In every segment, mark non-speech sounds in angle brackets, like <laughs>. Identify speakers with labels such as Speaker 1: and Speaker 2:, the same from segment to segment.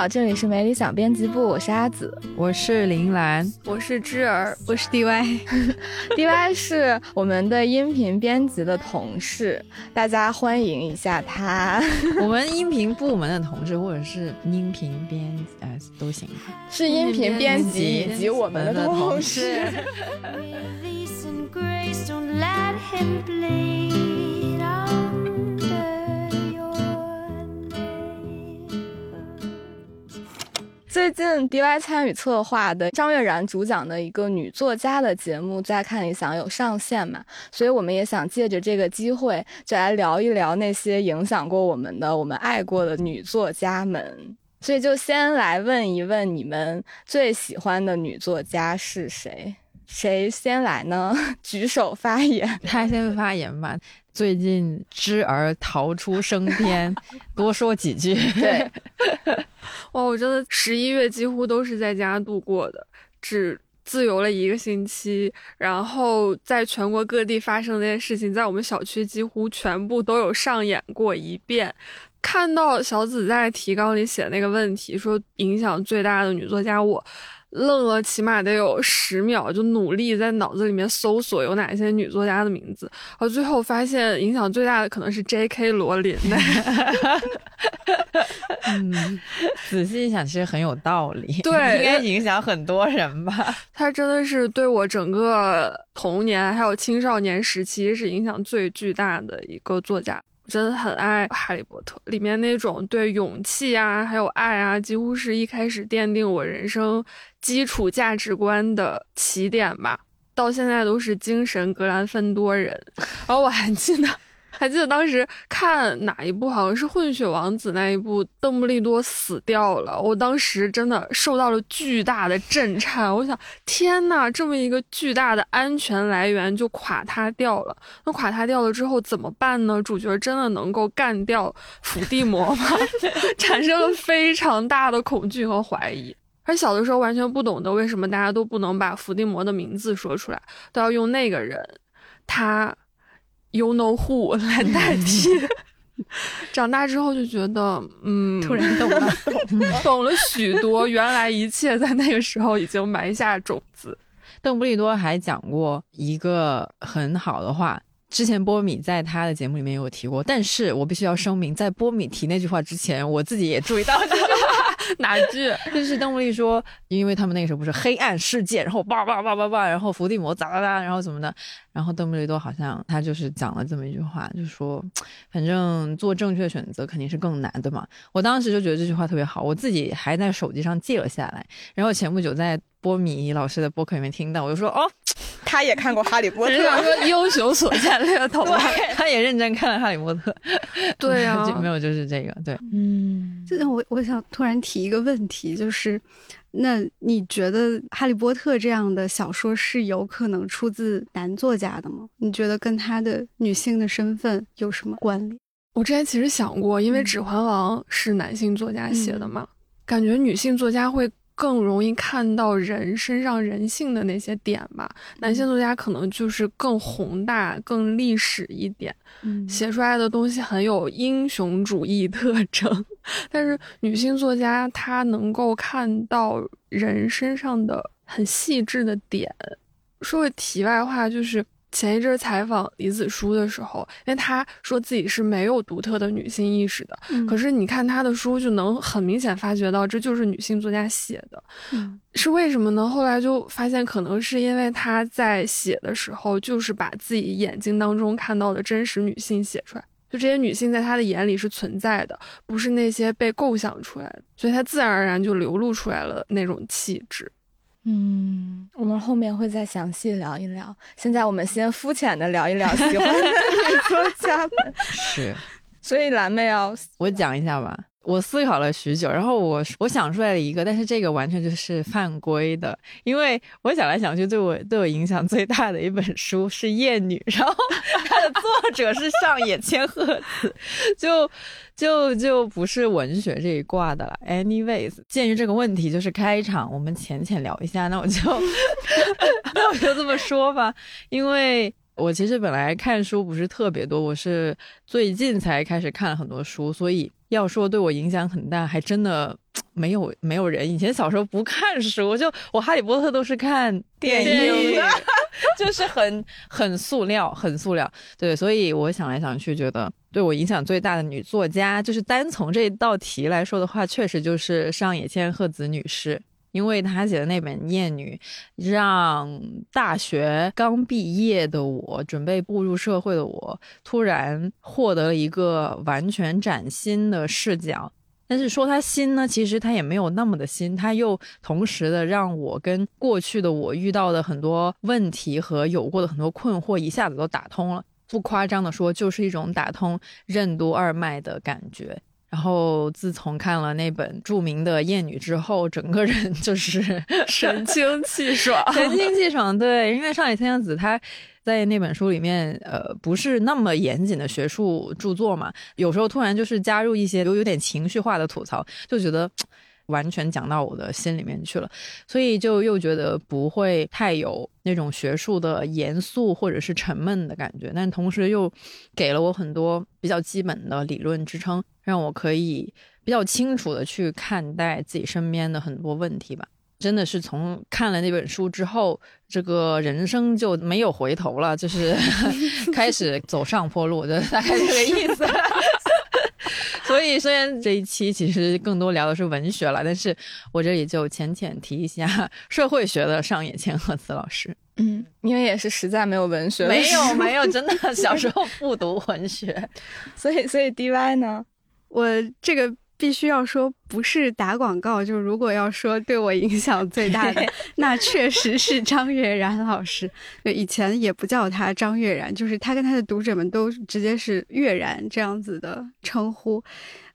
Speaker 1: 好，这里是没理想编辑部，我是阿紫。
Speaker 2: 我是林兰，
Speaker 3: 我是芝儿，
Speaker 4: 我是
Speaker 1: DY，DY <laughs> 是我们的音频编辑的同事，大家欢迎一下他。<laughs>
Speaker 2: 我们音频部门的同事或者是音频编辑，呃，都行。
Speaker 1: 是音频编辑以及我们的同事。<laughs> 最近 DY 参与策划的张悦然主讲的一个女作家的节目，在看理想有上线嘛，所以我们也想借着这个机会，就来聊一聊那些影响过我们的、我们爱过的女作家们。所以就先来问一问你们最喜欢的女作家是谁？谁先来呢？<laughs> 举手发言。
Speaker 2: 他先发言吧。最近知儿逃出升天，多说几句。
Speaker 1: 对，<laughs>
Speaker 3: 哇，我真的十一月几乎都是在家度过的，只自由了一个星期，然后在全国各地发生的这些事情，在我们小区几乎全部都有上演过一遍。看到小紫在提纲里写那个问题，说影响最大的女作家，我愣了起码得有十秒，就努力在脑子里面搜索有哪些女作家的名字，然后最后发现影响最大的可能是 J.K. 罗琳的。
Speaker 2: 嗯，仔细一想，其实很有道理。
Speaker 3: 对
Speaker 2: 应该影响很多人吧。
Speaker 3: 他真的是对我整个童年还有青少年时期是影响最巨大的一个作家。我真的很爱《哈利波特》里面那种对勇气啊，还有爱啊，几乎是一开始奠定我人生基础价值观的起点吧。到现在都是精神格兰芬多人。然后我还记得，还记得当时看哪一部，好像是《混血王子》那一部，邓布利多死掉了。我当时真的受到了巨大的震颤。我想，天呐，这么一个巨大的安全来源就垮塌掉了。那垮塌掉了之后怎么办呢？主角真的能够干掉伏地魔吗？<laughs> 产生了非常大的恐惧和怀疑。而小的时候完全不懂得为什么大家都不能把伏地魔的名字说出来，都要用那个人，他 you know who 来代替。<laughs> 长大之后就觉得，嗯，
Speaker 4: 突然懂了，
Speaker 3: 懂了许多，原来一切在那个时候已经埋下种子。
Speaker 2: 邓布利多还讲过一个很好的话，之前波米在他的节目里面有提过，但是我必须要声明，在波米提那句话之前，我自己也注意到这。<laughs>
Speaker 3: 哪句？<laughs>
Speaker 2: 就是邓布利说，因为他们那个时候不是黑暗世界，然后叭叭叭叭叭，然后伏地魔咋咋咋，然后怎么的，然后邓布利多好像他就是讲了这么一句话，就说，反正做正确选择肯定是更难的嘛。我当时就觉得这句话特别好，我自己还在手机上记了下来，然后前不久在波米老师的播客里面听到，我就说，哦，
Speaker 1: 他也看过《哈利波特
Speaker 3: 只》，想说英雄所见略同
Speaker 2: 他也认真看了《哈利波特》，
Speaker 3: 对。啊 <laughs>
Speaker 2: 就没有就是这个，对，
Speaker 1: 嗯，
Speaker 4: 就像我我想突然提一个问题，就是，那你觉得《哈利波特》这样的小说是有可能出自男作家的吗？你觉得跟他的女性的身份有什么关联？
Speaker 3: 我之前其实想过，因为《指环王》是男性作家写的嘛，感觉女性作家会更容易看到人身上人性的那些点吧。男性作家可能就是更宏大、更历史一点，
Speaker 4: 嗯
Speaker 3: 写出来的东西很有英雄主义特征。<laughs> 但是女性作家她能够看到人身上的很细致的点。说个题外话，就是前一阵儿采访李子书的时候，因为她说自己是没有独特的女性意识的，
Speaker 4: 嗯
Speaker 3: 可是你看她的书，就能很明显发觉到这就是女性作家写的，
Speaker 4: 嗯
Speaker 3: 是为什么呢？后来就发现，可能是因为她在写的时候，就是把自己眼睛当中看到的真实女性写出来。就这些女性在她的眼里是存在的，不是那些被构想出来的，所以她自然而然就流露出来了那种气质。
Speaker 1: 嗯，我们后面会再详细聊一聊。现在我们先肤浅的聊一聊喜欢的女作家们。<laughs>
Speaker 2: 是
Speaker 1: 所以蓝妹要
Speaker 2: 我讲一下吧。我思考了许久，然后我我想出来了一个，但是这个完全就是犯规的，因为我想来想去，对我对我影响最大的一本书是《厌女》，然后它的作者是上野千鹤子，就就就不是文学这一挂的了。Anyways，鉴于这个问题就是开场，我们浅浅聊一下，那我就 <laughs> 那我就这么说吧，因为。我其实本来看书不是特别多，我是最近才开始看了很多书，所以要说对我影响很大，还真的没有没有人。以前小时候不看书，就我《哈利波特》都是看电影，<laughs> 就是很很塑料，很塑料。对，所以我想来想去，觉得对我影响最大的女作家，就是单从这道题来说的话，确实就是上野千鹤子女士。因为他写的那本《厌女》，让大学刚毕业的我，准备步入社会的我，突然获得了一个完全崭新的视角。但是说他新呢，其实他也没有那么的新，他又同时的让我跟过去的我遇到的很多问题和有过的很多困惑一下子都打通了。不夸张的说，就是一种打通任督二脉的感觉。然后自从看了那本著名的《艳女》之后，整个人就是 <laughs>
Speaker 3: 神清气爽，
Speaker 2: 神清气爽。对，因为上野千鹤子她在那本书里面，呃，不是那么严谨的学术著作嘛，有时候突然就是加入一些有有点情绪化的吐槽，就觉得。完全讲到我的心里面去了，所以就又觉得不会太有那种学术的严肃或者是沉闷的感觉，但同时又给了我很多比较基本的理论支撑，让我可以比较清楚的去看待自己身边的很多问题吧。真的是从看了那本书之后，这个人生就没有回头了，就是 <laughs> 开始走上坡路，就大概这个意思。所以，虽然这一期其实更多聊的是文学了，但是我这里就浅浅提一下社会学的上野千鹤子老师。
Speaker 1: 嗯，因为也是实在没有文学，
Speaker 2: 没有没有，真的小时候 <laughs> 不读文学，
Speaker 1: 所以所以 DY 呢，
Speaker 4: 我这个。必须要说，不是打广告，就是如果要说对我影响最大的，<laughs> 那确实是张悦然老师。对，以前也不叫他张悦然，就是他跟他的读者们都直接是悦然这样子的称呼。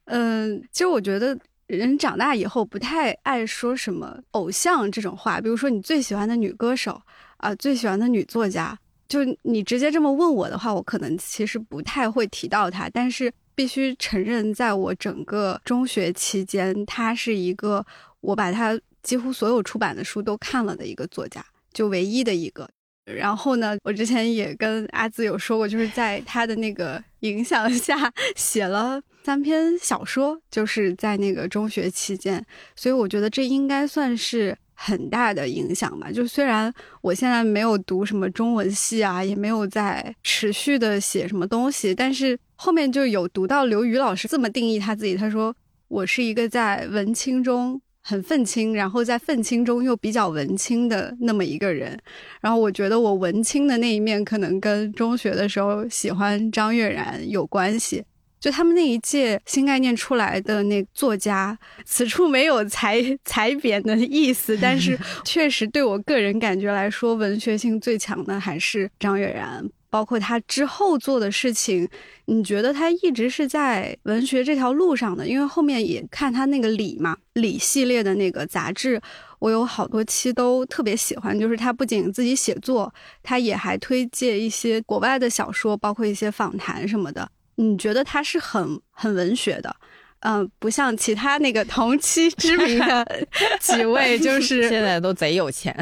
Speaker 4: 嗯，其实我觉得人长大以后不太爱说什么偶像这种话，比如说你最喜欢的女歌手啊，最喜欢的女作家，就你直接这么问我的话，我可能其实不太会提到他，但是。必须承认，在我整个中学期间，他是一个我把他几乎所有出版的书都看了的一个作家，就唯一的一个。然后呢，我之前也跟阿紫有说过，就是在他的那个影响下写了三篇小说，就是在那个中学期间。所以我觉得这应该算是。很大的影响吧。就虽然我现在没有读什么中文系啊，也没有在持续的写什么东西，但是后面就有读到刘瑜老师这么定义他自己。他说我是一个在文青中很愤青，然后在愤青中又比较文青的那么一个人。然后我觉得我文青的那一面可能跟中学的时候喜欢张悦然有关系。就他们那一届新概念出来的那作家，此处没有踩踩扁的意思，<laughs> 但是确实对我个人感觉来说，文学性最强的还是张悦然。包括他之后做的事情，你觉得他一直是在文学这条路上的？因为后面也看他那个《李》嘛，《李》系列的那个杂志，我有好多期都特别喜欢。就是他不仅自己写作，他也还推荐一些国外的小说，包括一些访谈什么的。你觉得他是很很文学的，嗯，不像其他那个同期知名的 <laughs> 几位，就 <laughs> 是
Speaker 2: 现在都贼有钱，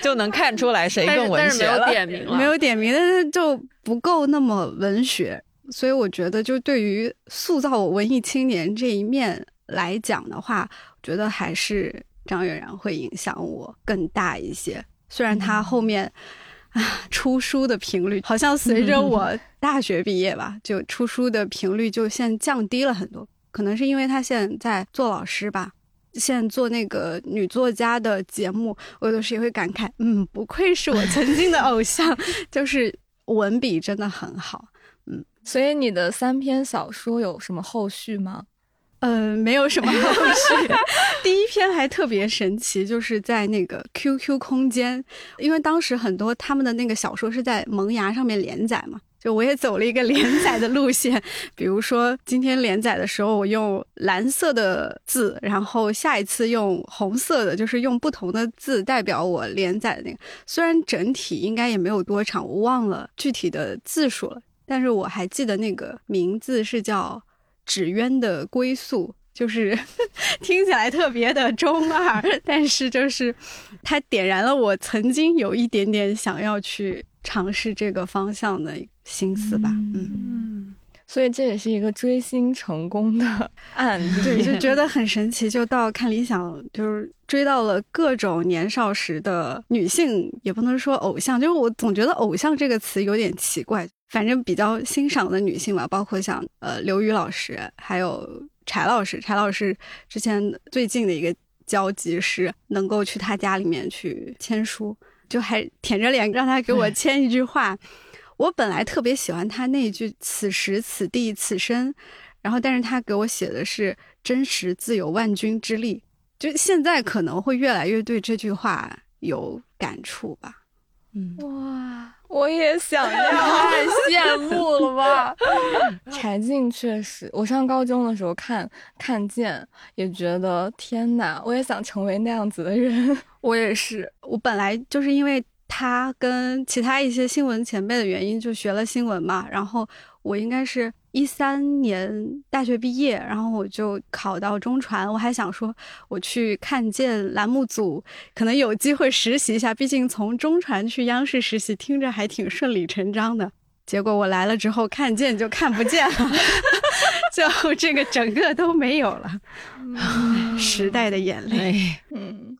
Speaker 2: 就能看出来谁更文学
Speaker 3: 了。没有点名，
Speaker 4: 没有点名，但是就不够那么文学。所以我觉得，就对于塑造我文艺青年这一面来讲的话，我觉得还是张悦然会影响我更大一些。虽然他后面。啊，<laughs> 出书的频率好像随着我 <laughs> 大学毕业吧，就出书的频率就现在降低了很多。可能是因为他现在做老师吧，现在做那个女作家的节目，我有时也会感慨，嗯，不愧是我曾经的偶像，<laughs> 就是文笔真的很好。嗯，
Speaker 1: 所以你的三篇小说有什么后续吗？
Speaker 4: 嗯，没有什么后续。<laughs> <laughs> 第一篇还特别神奇，就是在那个 QQ 空间，因为当时很多他们的那个小说是在萌芽上面连载嘛，就我也走了一个 <laughs> 连载的路线，比如说今天连载的时候，我用蓝色的字，然后下一次用红色的，就是用不同的字代表我连载的那个。虽然整体应该也没有多长，我忘了具体的字数了，但是我还记得那个名字是叫《纸鸢的归宿》。就是 <laughs> 听起来特别的中二，<laughs> 但是就是它点燃了我曾经有一点点想要去尝试这个方向的心思吧。嗯，
Speaker 1: 所以这也是一个追星成功的案例，
Speaker 4: 对，就觉得很神奇。就到看理想，就是追到了各种年少时的女性，也不能说偶像，就是我总觉得偶像这个词有点奇怪。反正比较欣赏的女性吧，包括像呃刘宇老师，还有。柴老师，柴老师之前最近的一个交集是能够去他家里面去签书，就还舔着脸让他给我签一句话。我本来特别喜欢他那一句“此时此地此生”，然后但是他给我写的是“真实自有万钧之力”，就现在可能会越来越对这句话有感触吧。
Speaker 1: 嗯，哇。我也想要，<laughs>
Speaker 3: 太羡慕了吧！
Speaker 1: 柴静确实，我上高中的时候看看见，也觉得天哪，我也想成为那样子的人。<laughs>
Speaker 3: 我也是，
Speaker 4: 我本来就是因为他跟其他一些新闻前辈的原因，就学了新闻嘛，然后我应该是。一三年大学毕业，然后我就考到中传，我还想说我去看见栏目组，可能有机会实习一下。毕竟从中传去央视实习，听着还挺顺理成章的。结果我来了之后，看见就看不见了，<laughs> 最后这个整个都没有了。时代的眼泪。
Speaker 1: 嗯，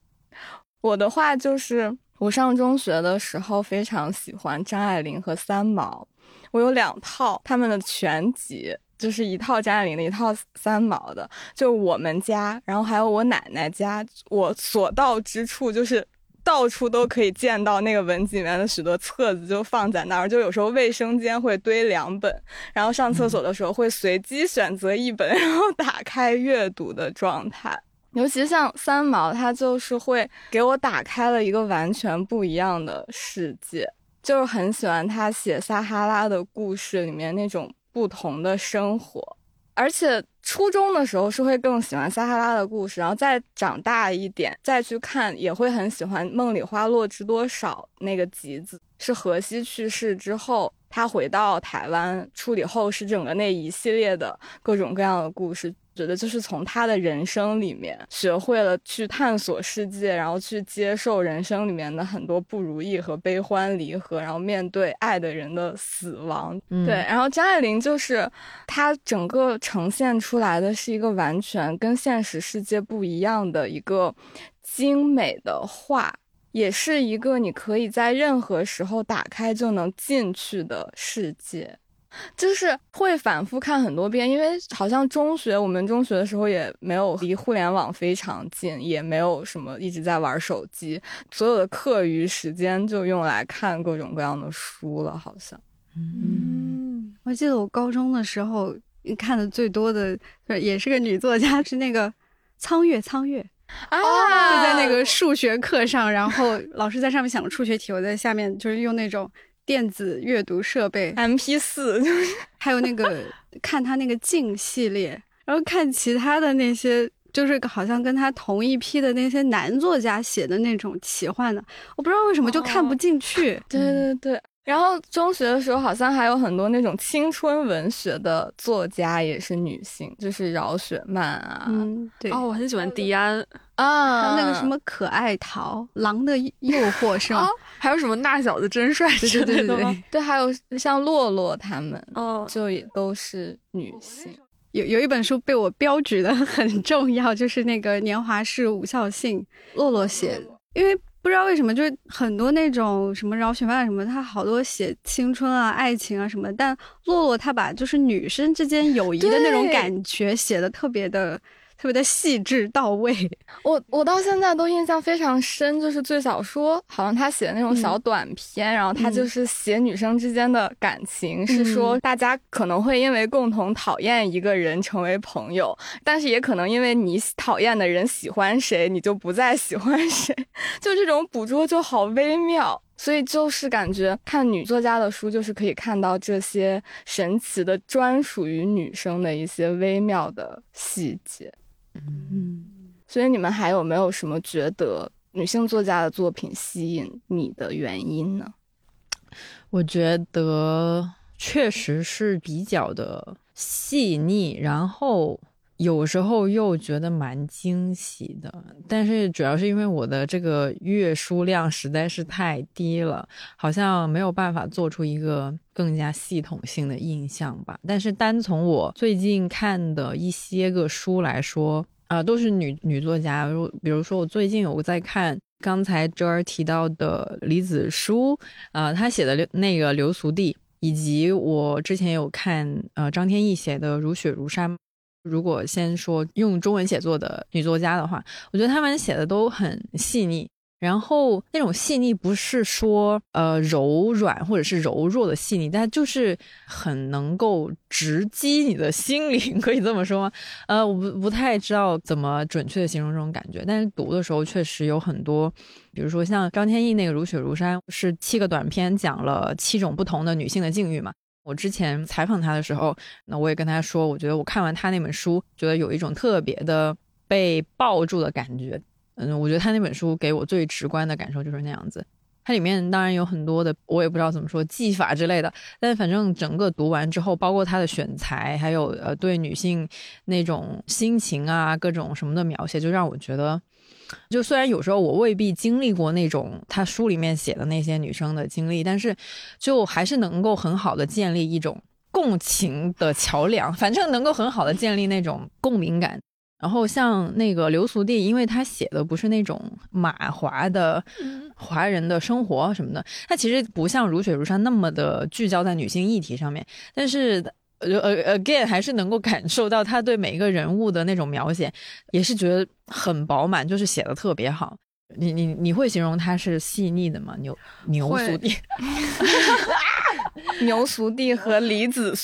Speaker 1: 我的话就是，我上中学的时候非常喜欢张爱玲和三毛。我有两套他们的全集，就是一套张爱玲的，一套三毛的。就我们家，然后还有我奶奶家，我所到之处，就是到处都可以见到那个文集里面的许多册子，就放在那儿。就有时候卫生间会堆两本，然后上厕所的时候会随机选择一本，然后打开阅读的状态。尤其像三毛，他就是会给我打开了一个完全不一样的世界。就是很喜欢他写撒哈拉的故事里面那种不同的生活，而且初中的时候是会更喜欢撒哈拉的故事，然后再长大一点再去看，也会很喜欢《梦里花落知多少》那个集子，是荷西去世之后，他回到台湾处理后事，整个那一系列的各种各样的故事。觉得就是从他的人生里面学会了去探索世界，然后去接受人生里面的很多不如意和悲欢离合，然后面对爱的人的死亡。对，然后张爱玲就是她整个呈现出来的是一个完全跟现实世界不一样的一个精美的画，也是一个你可以在任何时候打开就能进去的世界。就是会反复看很多遍，因为好像中学我们中学的时候也没有离互联网非常近，也没有什么一直在玩手机，所有的课余时间就用来看各种各样的书了，好像。
Speaker 4: 嗯，我记得我高中的时候看的最多的也是个女作家，是那个苍月，苍月
Speaker 1: 啊，
Speaker 4: 就在那个数学课上，然后老师在上面想数学题，我在下面就是用那种。电子阅读设备
Speaker 1: ，M P 四，就是
Speaker 4: 还有那个 <laughs> 看他那个镜系列，然后看其他的那些，就是好像跟他同一批的那些男作家写的那种奇幻的，我不知道为什么就看不进去。
Speaker 1: 对对对。然后中学的时候，好像还有很多那种青春文学的作家也是女性，就是饶雪漫啊。
Speaker 4: 嗯，对。
Speaker 3: 哦，我很喜欢迪安
Speaker 1: 啊，
Speaker 4: 那个什么可爱桃、狼的诱惑是吗？<laughs>
Speaker 3: 还有什么那小子真帅
Speaker 4: 之类的吗？
Speaker 1: 对，还有像洛洛他们，
Speaker 3: 哦，
Speaker 1: 就也都是女性。
Speaker 4: 有有一本书被我标举的很重要，就是那个《年华是无效性》，洛洛写的，因为。不知道为什么，就是很多那种什么饶雪漫什么，他好多写青春啊、爱情啊什么，但洛洛他把就是女生之间友谊的那种感觉写的特别的。特别的细致到位，<laughs>
Speaker 1: 我我到现在都印象非常深，就是最小说，好像他写的那种小短篇，然后他就是写女生之间的感情，是说大家可能会因为共同讨厌一个人成为朋友，但是也可能因为你讨厌的人喜欢谁，你就不再喜欢谁，<laughs> 就这种捕捉就好微妙。所以就是感觉看女作家的书，就是可以看到这些神奇的专属于女生的一些微妙的细节。
Speaker 4: 嗯，
Speaker 1: 所以你们还有没有什么觉得女性作家的作品吸引你的原因呢？
Speaker 2: 我觉得确实是比较的细腻，然后有时候又觉得蛮惊喜的。但是主要是因为我的这个阅书量实在是太低了，好像没有办法做出一个更加系统性的印象吧。但是单从我最近看的一些个书来说，啊、都是女女作家，如比如说我最近有在看刚才周儿提到的李子书，呃，他写的那个《流俗地》，以及我之前有看呃张天翼写的《如雪如山》。如果先说用中文写作的女作家的话，我觉得她们写的都很细腻。然后那种细腻不是说呃柔软或者是柔弱的细腻，但就是很能够直击你的心灵，可以这么说吗？呃，我不不太知道怎么准确的形容这种感觉，但是读的时候确实有很多，比如说像张天翼那个《如雪如山》，是七个短篇讲了七种不同的女性的境遇嘛。我之前采访他的时候，那我也跟他说，我觉得我看完他那本书，觉得有一种特别的被抱住的感觉。嗯，我觉得他那本书给我最直观的感受就是那样子。它里面当然有很多的，我也不知道怎么说技法之类的，但反正整个读完之后，包括他的选材，还有呃对女性那种心情啊，各种什么的描写，就让我觉得，就虽然有时候我未必经历过那种他书里面写的那些女生的经历，但是就还是能够很好的建立一种共情的桥梁，反正能够很好的建立那种共鸣感。然后像那个刘俗地，因为她写的不是那种马华的华人的生活什么的，她其实不像如雪如山那么的聚焦在女性议题上面，但是。呃呃，again 还是能够感受到他对每一个人物的那种描写，也是觉得很饱满，就是写的特别好。你你你会形容他是细腻的吗？牛牛
Speaker 3: 会
Speaker 2: 俗地，<laughs> <laughs> <laughs>
Speaker 1: 牛俗地和李子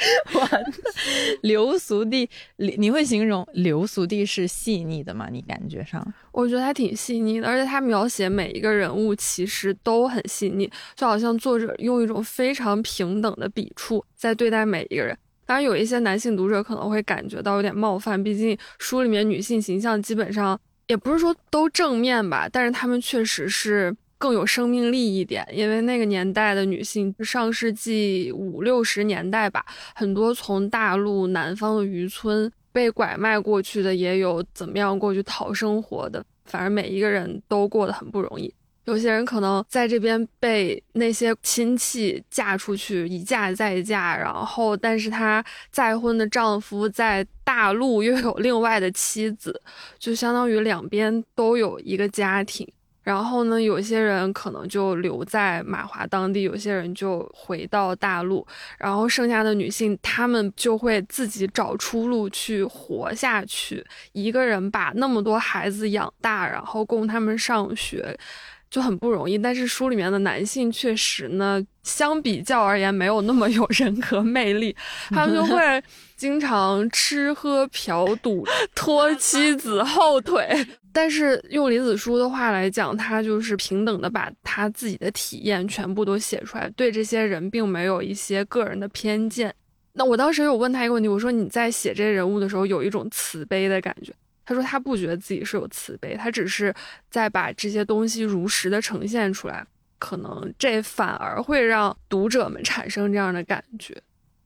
Speaker 1: <laughs> 书，
Speaker 2: 流俗地，你你会形容流俗地是细腻的吗？你感觉上？
Speaker 3: 我觉得他挺细腻的，而且他描写每一个人物其实都很细腻，就好像作者用一种非常平等的笔触在对待每一个人。当然，有一些男性读者可能会感觉到有点冒犯，毕竟书里面女性形象基本上也不是说都正面吧，但是他们确实是更有生命力一点，因为那个年代的女性，上世纪五六十年代吧，很多从大陆南方的渔村被拐卖过去的，也有怎么样过去讨生活的，反正每一个人都过得很不容易。有些人可能在这边被那些亲戚嫁出去，一嫁再嫁，然后但是她再婚的丈夫在大陆又有另外的妻子，就相当于两边都有一个家庭。然后呢，有些人可能就留在马华当地，有些人就回到大陆，然后剩下的女性，她们就会自己找出路去活下去，一个人把那么多孩子养大，然后供他们上学。就很不容易，但是书里面的男性确实呢，相比较而言没有那么有人格魅力，他们就会经常吃喝嫖赌，<laughs> 拖妻子后腿。但是用李子书的话来讲，他就是平等的把他自己的体验全部都写出来，对这些人并没有一些个人的偏见。那我当时有问他一个问题，我说你在写这些人物的时候有一种慈悲的感觉。他说他不觉得自己是有慈悲，他只是在把这些东西如实的呈现出来，可能这反而会让读者们产生这样的感觉。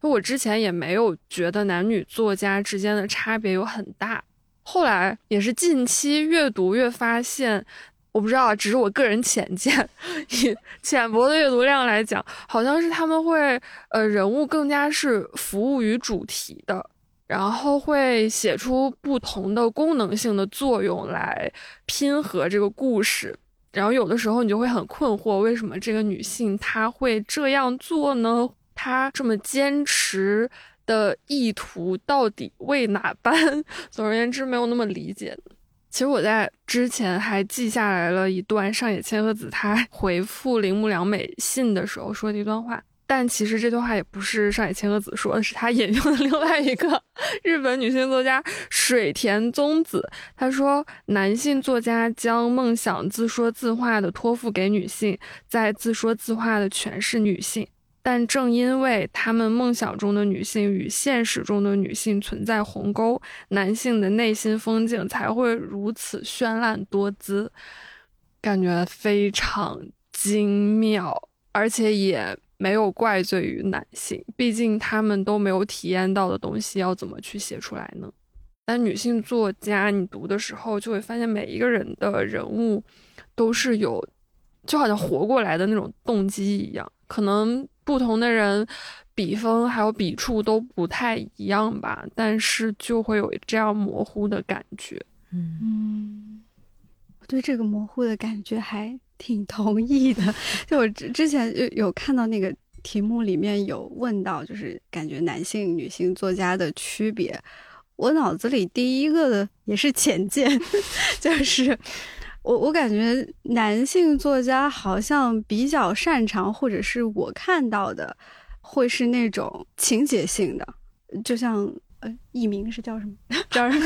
Speaker 3: 我之前也没有觉得男女作家之间的差别有很大，后来也是近期越读越发现，我不知道，只是我个人浅见，以浅薄的阅读量来讲，好像是他们会呃人物更加是服务于主题的。然后会写出不同的功能性的作用来拼合这个故事，然后有的时候你就会很困惑，为什么这个女性她会这样做呢？她这么坚持的意图到底为哪般？<laughs> 总而言之，没有那么理解。其实我在之前还记下来了一段上野千鹤子她回复铃木良美信的时候说的一段话，但其实这段话也不是上野千鹤子说的，是他引用的另外一个 <laughs> 日本女性作家水田宗子。她说，男性作家将梦想自说自话的托付给女性，在自说自话的诠释女性。但正因为他们梦想中的女性与现实中的女性存在鸿沟，男性的内心风景才会如此绚烂多姿，感觉非常精妙，而且也没有怪罪于男性，毕竟他们都没有体验到的东西，要怎么去写出来呢？但女性作家，你读的时候就会发现，每一个人的人物都是有，就好像活过来的那种动机一样，可能。不同的人，笔锋还有笔触都不太一样吧，但是就会有这样模糊的感觉。
Speaker 4: 嗯，我对这个模糊的感觉还挺同意的。<laughs> 就我之之前有有看到那个题目里面有问到，就是感觉男性、女性作家的区别，我脑子里第一个的也是浅见，<laughs> 就是。我我感觉男性作家好像比较擅长，或者是我看到的，会是那种情节性的，就像呃，艺名是叫什么？叫什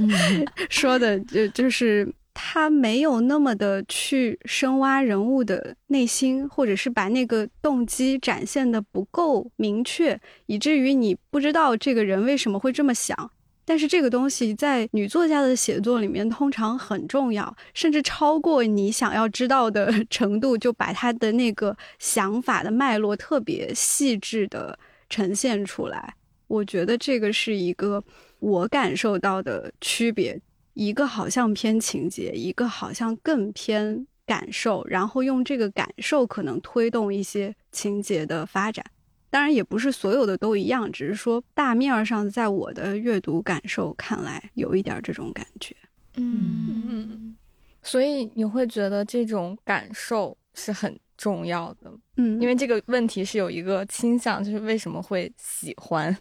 Speaker 4: 么？<laughs> 说的就就是他没有那么的去深挖人物的内心，或者是把那个动机展现的不够明确，以至于你不知道这个人为什么会这么想。但是这个东西在女作家的写作里面通常很重要，甚至超过你想要知道的 <laughs> 程度，就把她的那个想法的脉络特别细致的呈现出来。我觉得这个是一个我感受到的区别，一个好像偏情节，一个好像更偏感受，然后用这个感受可能推动一些情节的发展。当然也不是所有的都一样，只是说大面上，在我的阅读感受看来，有一点这种感觉。
Speaker 1: 嗯嗯，所以你会觉得这种感受是很重要的。
Speaker 4: 嗯，
Speaker 1: 因为这个问题是有一个倾向，就是为什么会喜欢？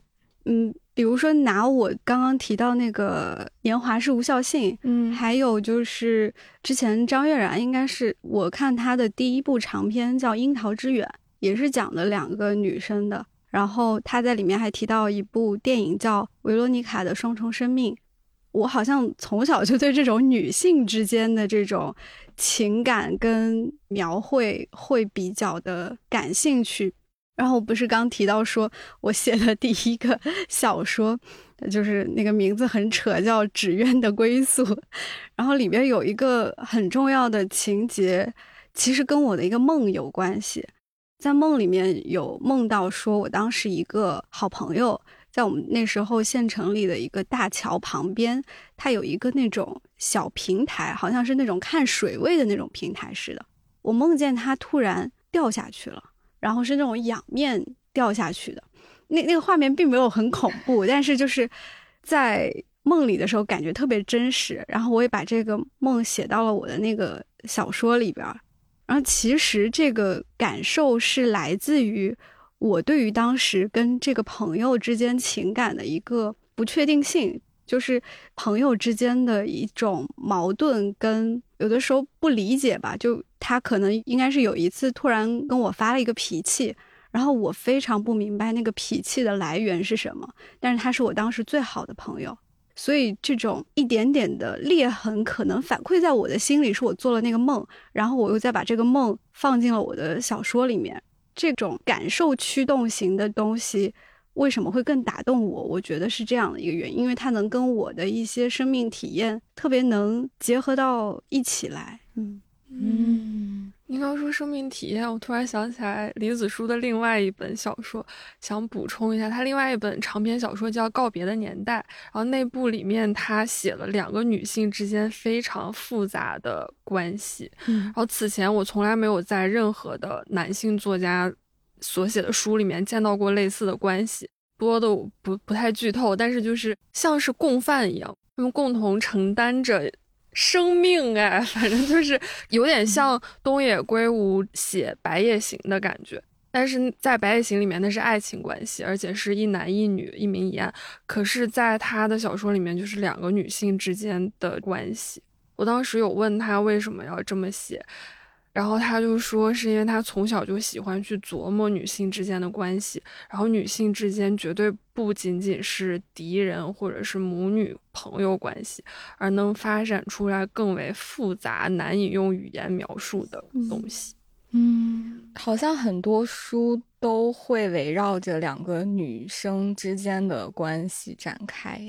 Speaker 4: 嗯，比如说拿我刚刚提到那个年华是无效性，
Speaker 1: 嗯，
Speaker 4: 还有就是之前张悦然应该是我看他的第一部长篇叫《樱桃之远》。也是讲的两个女生的，然后他在里面还提到一部电影叫《维罗妮卡的双重生命》。我好像从小就对这种女性之间的这种情感跟描绘会比较的感兴趣。然后不是刚提到说我写的第一个小说，就是那个名字很扯，叫《纸鸢的归宿》，然后里边有一个很重要的情节，其实跟我的一个梦有关系。在梦里面有梦到说，我当时一个好朋友在我们那时候县城里的一个大桥旁边，他有一个那种小平台，好像是那种看水位的那种平台似的。我梦见他突然掉下去了，然后是那种仰面掉下去的。那那个画面并没有很恐怖，但是就是在梦里的时候感觉特别真实。然后我也把这个梦写到了我的那个小说里边。然后其实这个感受是来自于我对于当时跟这个朋友之间情感的一个不确定性，就是朋友之间的一种矛盾跟有的时候不理解吧。就他可能应该是有一次突然跟我发了一个脾气，然后我非常不明白那个脾气的来源是什么，但是他是我当时最好的朋友。所以这种一点点的裂痕，可能反馈在我的心里，是我做了那个梦，然后我又再把这个梦放进了我的小说里面。这种感受驱动型的东西，为什么会更打动我？我觉得是这样的一个原因，因为它能跟我的一些生命体验特别能结合到一起来。嗯
Speaker 1: 嗯。
Speaker 3: 您刚说生命体验，我突然想起来李子书的另外一本小说，想补充一下，他另外一本长篇小说叫《告别的年代》，然后那部里面他写了两个女性之间非常复杂的关系。
Speaker 4: 嗯，
Speaker 3: 然后此前我从来没有在任何的男性作家所写的书里面见到过类似的关系，多的不不太剧透，但是就是像是共犯一样，他们共同承担着。生命哎，<laughs> 反正就是有点像东野圭吾写《白夜行》的感觉，但是在《白夜行》里面那是爱情关系，而且是一男一女一明一暗。可是，在他的小说里面，就是两个女性之间的关系。我当时有问他为什么要这么写，然后他就说，是因为他从小就喜欢去琢磨女性之间的关系，然后女性之间绝对不仅仅是敌人或者是母女朋友关系，而能发展出来更为复杂、难以用语言描述的东西。
Speaker 1: 嗯，好像很多书都会围绕着两个女生之间的关系展开。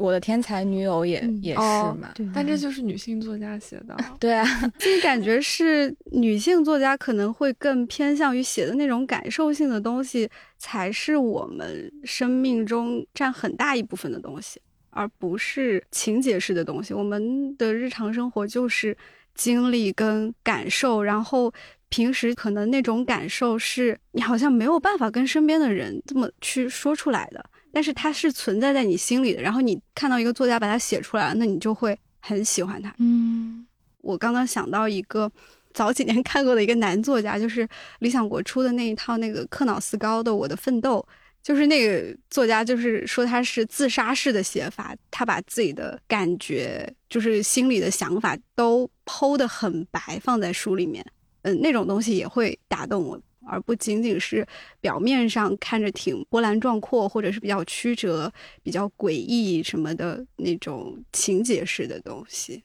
Speaker 1: 我的天才女友也、
Speaker 4: 嗯
Speaker 1: 也是
Speaker 3: 哦
Speaker 1: 嘛，
Speaker 4: 对
Speaker 3: 但这就是女性作家写的，<laughs>
Speaker 1: 对啊，
Speaker 4: 就是感觉是女性作家可能会更偏向于写的那种感受性的东西，才是我们生命中占很大一部分的东西，而不是情节式的东西。我们的日常生活就是经历跟感受，然后平时可能那种感受是你好像没有办法跟身边的人这么去说出来的，但是它是存在在你心里的。然后你看到一个作家把它写出来了，那你就会很喜欢他。
Speaker 1: 嗯
Speaker 4: 我刚刚想到一个早几年 <laughs> 看过的一个男作家，就是理想国出的那一套那个克瑙斯高的《我的奋斗》，就是那个作家就是说他是自杀式的写法，他把自己的感觉就是心里的想法都剖得很白，放在书里面，嗯，那种东西也会打动我。而不仅仅是表面上看着挺波澜壮阔，或者是比较曲折、比较诡异什么的那种情节式的东西。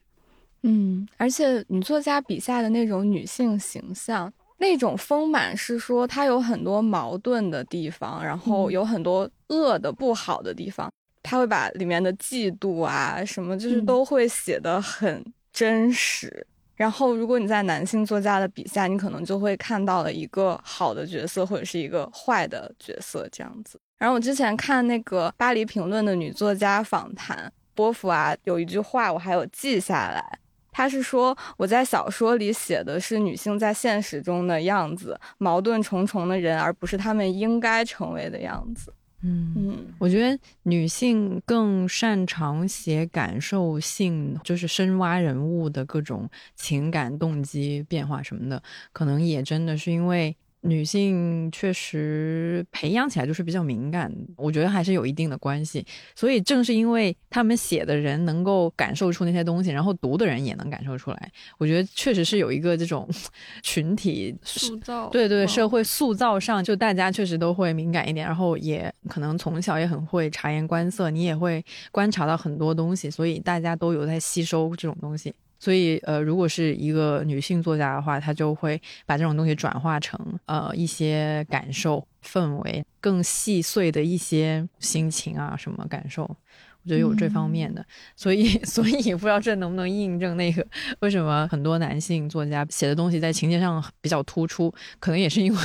Speaker 1: 嗯，而且女作家笔下的那种女性形象，那种丰满是说她有很多矛盾的地方，然后
Speaker 4: 嗯
Speaker 1: 有很多恶的不好的地方，她会把里面的嫉妒啊什么，就是
Speaker 4: 嗯
Speaker 1: 都会写得很真实。然后，如果你在男性作家的笔下，你可能就会看到了一个好的角色，或者是一个坏的角色这样子。然后我之前看那个巴黎评论的女作家访谈，波伏娃有一句话我还有记下来，她是说我在小说里写的是女性在现实中的样子，矛盾重重的人，而不是她们应该成为的样子。
Speaker 2: 嗯。
Speaker 1: 嗯
Speaker 2: 我觉得女性更擅长写感受性，就是深挖人物的各种情感、动机变化什么的，可能也真的是因为女性确实培养起来就是比较敏感，我觉得还是有一定的关系。所以正是因为他们写的人能够感受出那些东西，然后读的人也能感受出来，我觉得确实是有一个这种 <laughs> 群体
Speaker 3: 塑造
Speaker 2: 对对，
Speaker 3: 嗯
Speaker 2: 社会塑造上，就大家确实都会敏感一点，然后也可能从小也很会察言观色，你也会观察到很多东西，所以大家都有在吸收这种东西。所以，呃，如果是一个女性作家的话，她就会把这种东西转化成呃一些感受、氛围更细碎的一些心情啊，什么感受。我觉得有这方面的，<laughs> 所以所以不知道这能不能印证那个为什么很多男性作家写的东西在情节上比较突出，可能也是因为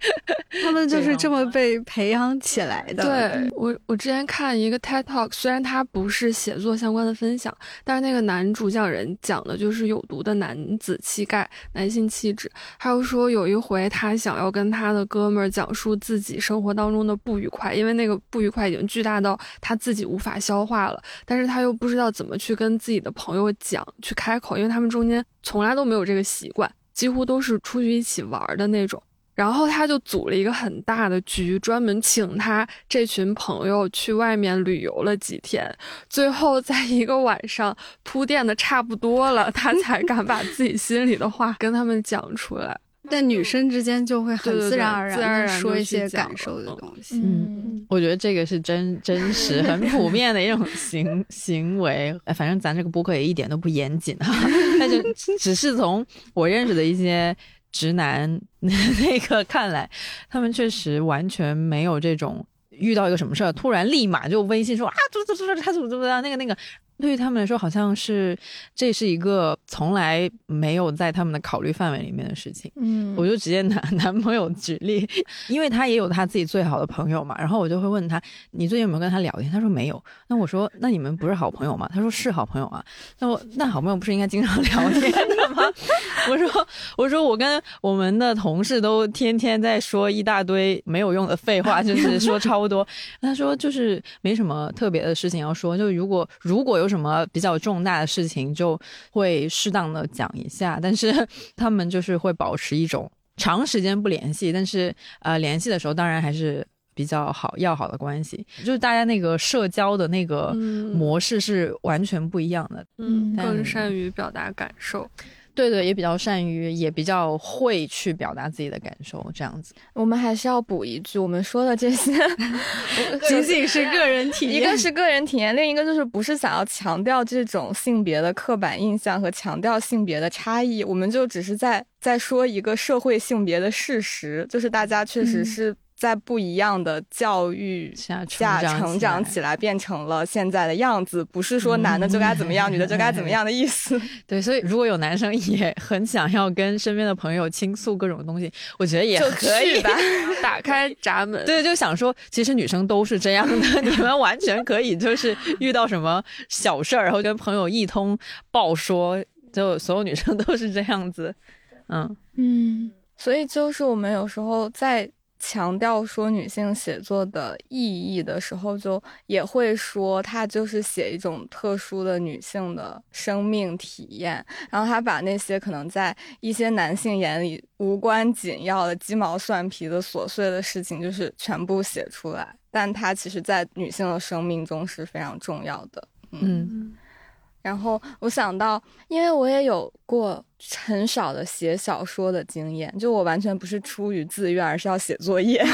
Speaker 2: <laughs>
Speaker 4: 他们就是
Speaker 2: 这
Speaker 4: 么被培养起来的。
Speaker 3: 对我，我之前看一个 TED Talk，虽然他不是写作相关的分享，但是那个男主讲人讲的就是有毒的男子气概、男性气质。还有说有一回他想要跟他的哥们儿讲述自己生活当中的不愉快，因为那个不愉快已经巨大到他自己无法消化了，但是他又不知道怎么去跟自己的朋友讲、去开口，因为他们中间从来都没有这个习惯，几乎都是出去一起玩儿的那种。然后他就组了一个很大的局，专门请他这群朋友去外面旅游了几天，最后在一个晚上铺垫的差不多了，他才敢把自己心里的话跟他们讲出来。<laughs>
Speaker 4: 但女生之间就会很自然而
Speaker 3: 自然而
Speaker 4: 然的说一些感受的东西。
Speaker 1: 嗯
Speaker 2: 我觉得这个是真真实、很普遍的一种行 <laughs> 行为。哎反正咱这个播客也一点都不严谨哈，<laughs> 那就只是从我认识的一些直男 <laughs> 那个看来，他们确实完全没有这种遇到一个什么事儿，突然立马就微信说啊，怎么怎么怎么，他怎么怎么，那个那个。对于他们来说，好像是这是一个从来没有在他们的考虑范围里面的事情。
Speaker 1: 嗯
Speaker 2: 我就直接拿男朋友举例，因为他也有他自己最好的朋友嘛，然后我就会问他，你最近有没有跟他聊天？他说没有。那我说，那你们不是好朋友吗？他说是好朋友啊。那我那好朋友不是应该经常聊天的吗？<laughs> 我说我说我跟我们的同事都天天在说一大堆没有用的废话，就是说超多。<laughs> 他说就是没什么特别的事情要说，就如果如果有什么比较重大的事情，就会适当的讲一下。但是他们就是会保持一种长时间不联系，但是呃联系的时候当然还是比较好要好的关系，就是大家那个社交的那个
Speaker 3: 嗯
Speaker 2: 模式是完全不一样的。
Speaker 3: 嗯，更善于表达感受。
Speaker 2: 对对，也比较善于，也比较会去表达自己的感受，这样子。
Speaker 1: 我们还是要补一句，我们说的这些 <laughs>
Speaker 4: 仅仅是个人体验，
Speaker 1: 一个是个人体验，另一个就是不是想要强调这种性别的刻板印象和强调性别的差异，我们就只是在在说一个社会性别的事实，就是大家确实是。在不一样的教育下成长起来，变成了现在的样子，不是说男的就该怎么样，女的就该怎么样的意思。<laughs>
Speaker 2: 对，所以如果有男生也很想要跟身边的朋友倾诉各种东西，我觉得也
Speaker 1: 可以吧，<laughs>
Speaker 3: 打开闸门。
Speaker 2: 对，就想说，其实女生都是这样的，<laughs> 你们完全可以，就是遇到什么小事儿，然后跟朋友一通报说，就所有女生都是这样子。
Speaker 1: 嗯嗯，所以就是我们有时候在。强调说女性写作的意义的时候，就也会说她就是写一种特殊的女性的生命体验，然后她把那些可能在一些男性眼里无关紧要的鸡毛蒜皮的琐碎的事情，就是全部写出来，但她其实在女性的生命中是非常重要的。嗯。然后我想到，因为我也有过很少的写小说的经验，就我完全不是出于自愿，而是要写作业，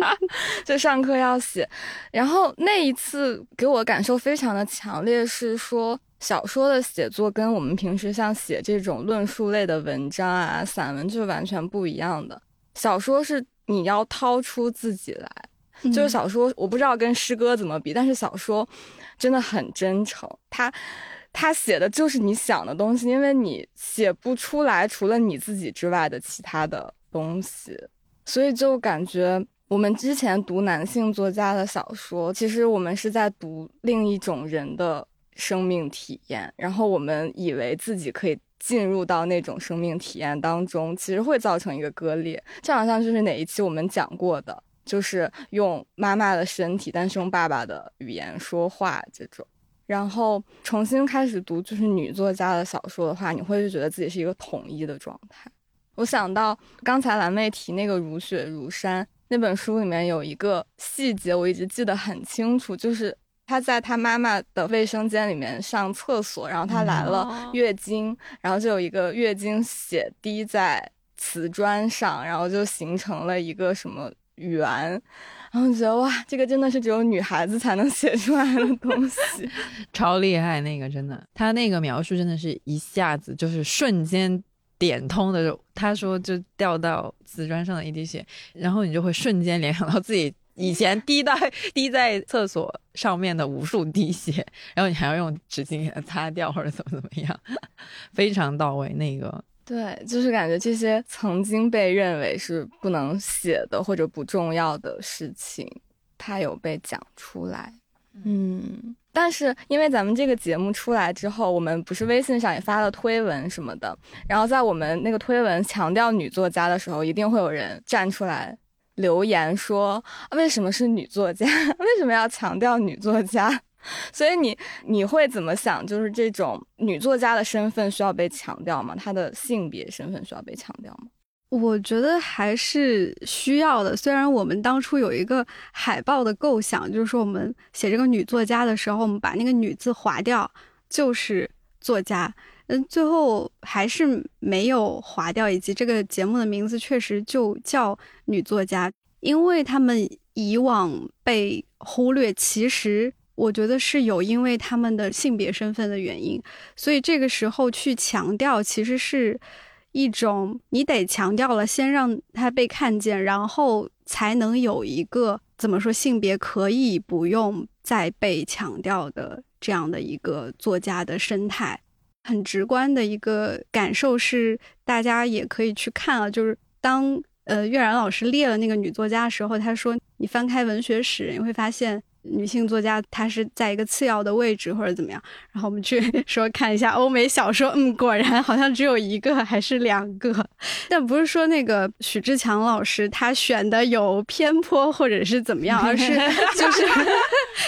Speaker 1: <laughs> 就上课要写。然后那一次给我感受非常的强烈，是说小说的写作跟我们平时像写这种论述类的文章啊、散文就是完全不一样的。小说是你要掏出自己来，就是小说我不知道跟诗歌怎么比，但是小说真的很真诚，它。他写的就是你想的东西，因为你写不出来除了你自己之外的其他的东西，所以就感觉我们之前读男性作家的小说，其实我们是在读另一种人的生命体验，然后我们以为自己可以进入到那种生命体验当中，其实会造成一个割裂。就好像就是哪一期我们讲过的，就是用妈妈的身体，但是用爸爸的语言说话这种。然后重新开始读就是女作家的小说的话，你会觉得自己是一个统一的状态。我想到刚才蓝妹提那个《如雪如山》那本书里面有一个细节，我一直记得很清楚，就是她在她妈妈的卫生间里面上厕所，然后她来了月经，然后就有一个月经血滴在瓷砖上，然后就形成了一个什么圆。然后觉得哇，这个真的是只有女孩子才能写出来的东西，<laughs>
Speaker 2: 超厉害！那个真的，他那个描述真的是一下子就是瞬间点通的。他说就掉到瓷砖上的一滴血，然后你就会瞬间联想到自己以前滴在滴在厕所上面的无数滴血，然后你还要用纸巾给它擦掉或者怎么怎么样，<laughs> 非常到位那个。
Speaker 1: 对，就是感觉这些曾经被认为是不能写的或者不重要的事情，它有被讲出来。嗯，但是因为咱们这个节目出来之后，我们不是微信上也发了推文什么的，然后在我们那个推文强调女作家的时候，一定会有人站出来留言说：为什么是女作家？<laughs> 为什么要强调女作家？<laughs> 所以你你会怎么想？就是这种女作家的身份需要被强调吗？她的性别身份需要被强调吗？
Speaker 4: 我觉得还是需要的。虽然我们当初有一个海报的构想，就是说我们写这个女作家的时候，我们把那个女字划掉，就是作家。嗯，最后还是没有划掉，以及这个节目的名字确实就叫女作家，因为他们以往被忽略，其实。我觉得是有因为他们的性别身份的原因，所以这个时候去强调，其实是一种你得强调了，先让他被看见，然后才能有一个怎么说性别可以不用再被强调的这样的一个作家的生态。很直观的一个感受是，大家也可以去看啊，就是当呃岳然老师列了那个女作家的时候，他说你翻开文学史，你会发现。女性作家，她是在一个次要的位置或者怎么样？然后我们去 <laughs> 说看一下欧美小说，嗯，果然好像只有一个还是两个。<laughs> 但不是说那个许志强老师他选的有偏颇或者是怎么样，而是 <laughs> 就是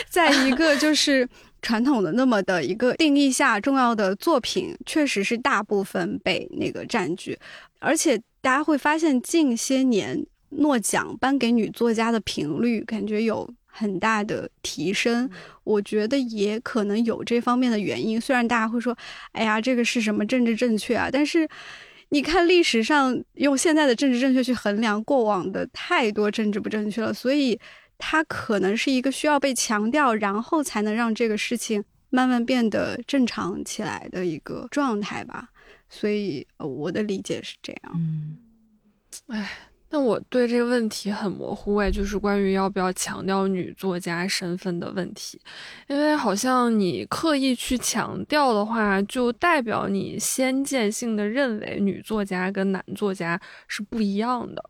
Speaker 4: 在一个就是传统的那么的一个定义下，重要的作品确实是大部分被那个占据，而且大家会发现近些年诺奖颁给女作家的频率感觉有。很大的提升。我觉得也可能有这方面的原因。虽然大家会说，哎呀，这个是什么政治正确啊？但是你看历史上用现在的政治正确去衡量过往的太多政治不正确了，所以它可能是一个需要被强调，然后才能让这个事情慢慢变得正常起来的一个状态吧。所以，呃，我的理解是这样。
Speaker 2: 嗯，
Speaker 3: 哎，那我对这个问题很模糊哎，就是关于要不要强调女作家身份的问题，因为好像你刻意去强调的话，就代表你先见性的认为女作家跟男作家是不一样的。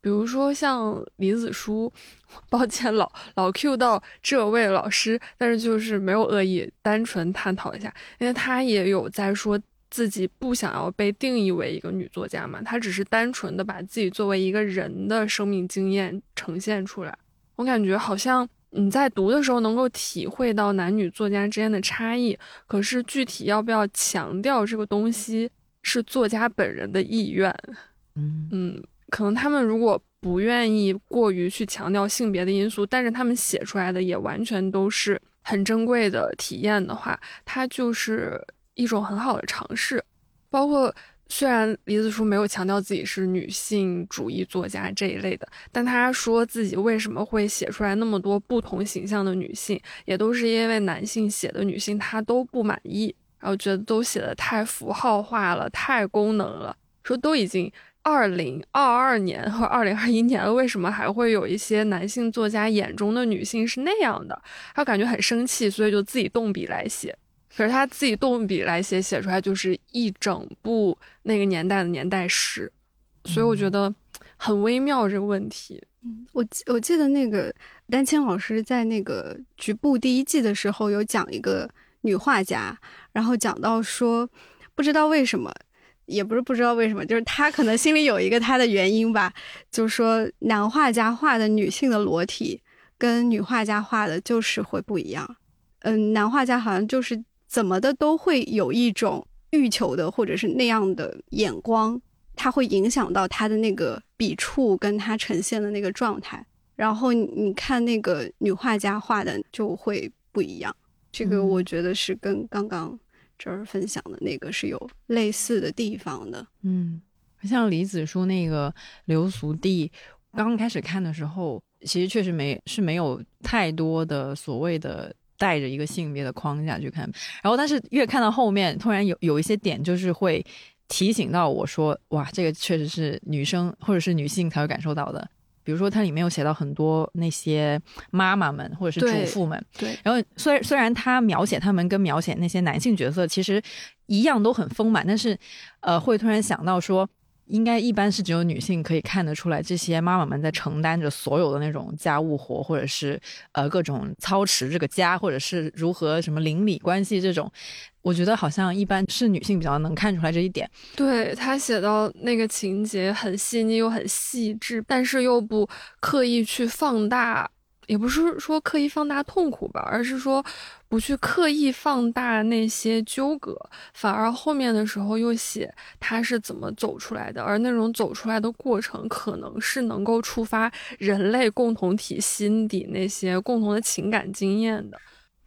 Speaker 3: 比如说像李子书，<laughs> 抱歉老老 Q 到这位老师，但是就是没有恶意，单纯探讨一下，因为他也有在说。自己不想要被定义为一个女作家嘛？她只是单纯的把自己作为一个人的生命经验呈现出来。我感觉好像你在读的时候能够体会到男女作家之间的差异，可是具体要不要强调这个东西，是作家本人的意愿。
Speaker 2: 嗯
Speaker 3: 嗯，可能他们如果不愿意过于去强调性别的因素，但是他们写出来的也完全都是很珍贵的体验的话，他就是。一种很好的尝试，包括虽然李子书没有强调自己是女性主义作家这一类的，但他说自己为什么会写出来那么多不同形象的女性，也都是因为男性写的女性他都不满意，然后觉得都写的太符号化了，太功能了，说都已经二零二二年和二零二一年了，为什么还会有一些男性作家眼中的女性是那样的？他感觉很生气，所以就自己动笔来写。可是他自己动笔来写，写出来就是一整部那个年代的年代史，所以我觉得很微妙这个问题。
Speaker 4: 嗯，我我记得那个丹青老师在那个局部第一季的时候有讲一个女画家，然后讲到说，不知道为什么，也不是不知道为什么，就是他可能心里有一个他的原因吧，就是说男画家画的女性的裸体跟女画家画的就是会不一样。嗯，男画家好像就是。怎么的都会有一种欲求的，或者是那样的眼光，它会影响到他的那个笔触跟他呈现的那个状态。然后你看那个女画家画的就会不一样。这个我觉得是跟刚刚这儿分享的那个是有类似的地方的。
Speaker 2: 嗯，像李子书那个流俗地，刚开始看的时候，其实确实没是没有太多的所谓的。带着一个性别的框架去看，然后但是越看到后面，突然有有一些点就是会提醒到我说，哇，这个确实是女生或者是女性才会感受到的。比如说它里面有写到很多那些妈妈们或者是主妇们，
Speaker 4: 对。
Speaker 2: 然后虽然虽然他描写他们跟描写那些男性角色其实一样都很丰满，但是呃会突然想到说。应该一般是只有女性可以看得出来，这些妈妈们在承担着所有的那种家务活，或者是呃各种操持这个家，或者是如何什么邻里关系这种，我觉得好像一般是女性比较能看出来这一点。
Speaker 3: 对他写到那个情节很细腻又很细致，但是又不刻意去放大。也不是说刻意放大痛苦吧，而是说不去刻意放大那些纠葛，反而后面的时候又写他是怎么走出来的，而那种走出来的过程，可能是能够触发人类共同体心底那些共同的情感经验的。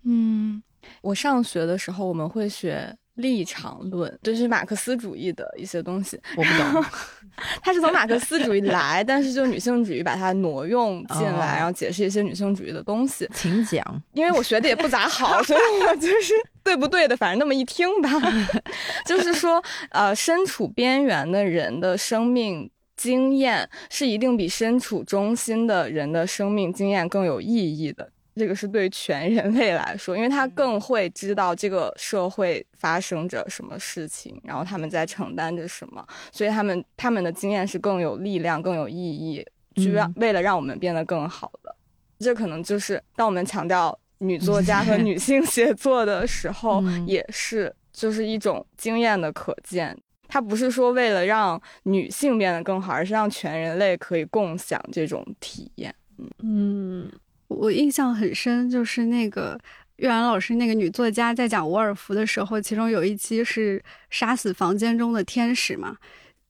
Speaker 1: 嗯，我上学的时候我们会学。立场论就是马克思主义的一些东西，
Speaker 2: 我不懂。<laughs>
Speaker 1: 它是从马克思主义来，但是就女性主义把它挪用进来，然后解释一些女性主义的东西。
Speaker 2: 请讲。
Speaker 1: 因为我学的也不咋好，所以我就是对不对的，反正那么一听吧。<laughs> 就是说，呃，身处边缘的人的生命经验是一定比身处中心的人的生命经验更有意义的。这个是对全人类来说，因为他更会知道这个社会发生着什么事情，然后他们在承担着什么，所以他们他们的经验是更有力量、更有意义，就让为了让我们变得更好的。这可能就是当我们强调女作家和女性 <laughs> 写作的时候，也是就是一种经验的可见。它不是说为了让女性变得更好，而是让全人类可以共享这种体验。
Speaker 3: 嗯嗯。
Speaker 4: 我印象很深，就是那个岳然老师那个女作家在讲伍尔夫的时候，其中有一期是杀死房间中的天使嘛，